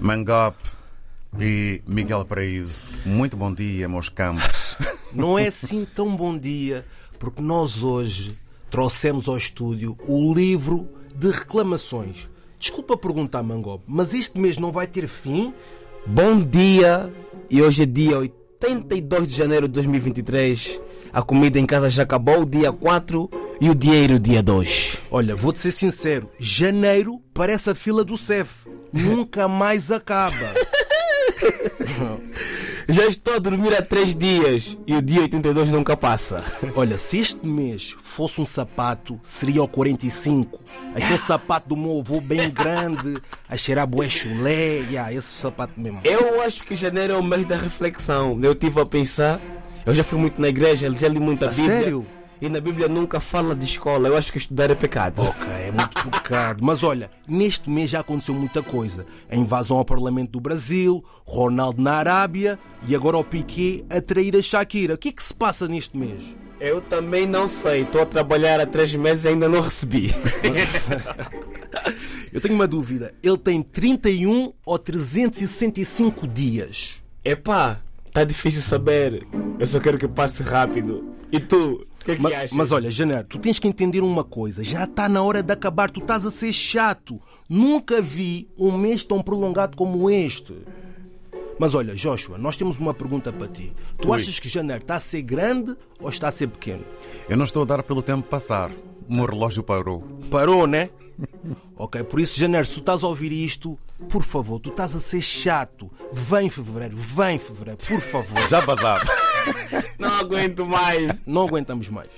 Mangop e Miguel Paraíso, muito bom dia, meus campos. Não é assim tão bom dia, porque nós hoje trouxemos ao estúdio o livro de reclamações. Desculpa perguntar, Mangop, mas este mês não vai ter fim? Bom dia! E hoje é dia 82 de janeiro de 2023. A comida em casa já acabou, dia 4 e o dinheiro, dia 2. Olha, vou-te ser sincero, janeiro parece a fila do CEF. Nunca mais acaba. Já estou a dormir há 3 dias e o dia 82 nunca passa. Olha, se este mês fosse um sapato, seria o 45. Aquele sapato do meu avô bem grande, a cheirar bué chulé. Yeah, esse sapato mesmo. Eu acho que janeiro é o mês da reflexão. Eu estive a pensar, eu já fui muito na igreja, já li muita A Bíblia. sério? E na Bíblia nunca fala de escola. Eu acho que estudar é pecado. Ok, é muito pecado. Mas olha, neste mês já aconteceu muita coisa. A invasão ao Parlamento do Brasil, Ronaldo na Arábia e agora o Piquet a trair a Shakira. O que é que se passa neste mês? Eu também não sei. Estou a trabalhar há 3 meses e ainda não recebi. Eu tenho uma dúvida. Ele tem 31 ou 365 dias? Epá, tá difícil saber. Eu só quero que passe rápido. E tu, que é que Mas, achas? mas olha, Janeiro, tu tens que entender uma coisa. Já está na hora de acabar. Tu estás a ser chato. Nunca vi um mês tão prolongado como este. Mas olha, Joshua, nós temos uma pergunta para ti. Tu Ui. achas que janeiro está a ser grande ou está a ser pequeno? Eu não estou a dar pelo tempo passar. O meu relógio parou. Parou, né? Ok, por isso, janeiro, se tu estás a ouvir isto, por favor, tu estás a ser chato. Vem fevereiro, vem fevereiro, por favor. Já vazado. Não aguento mais. Não aguentamos mais.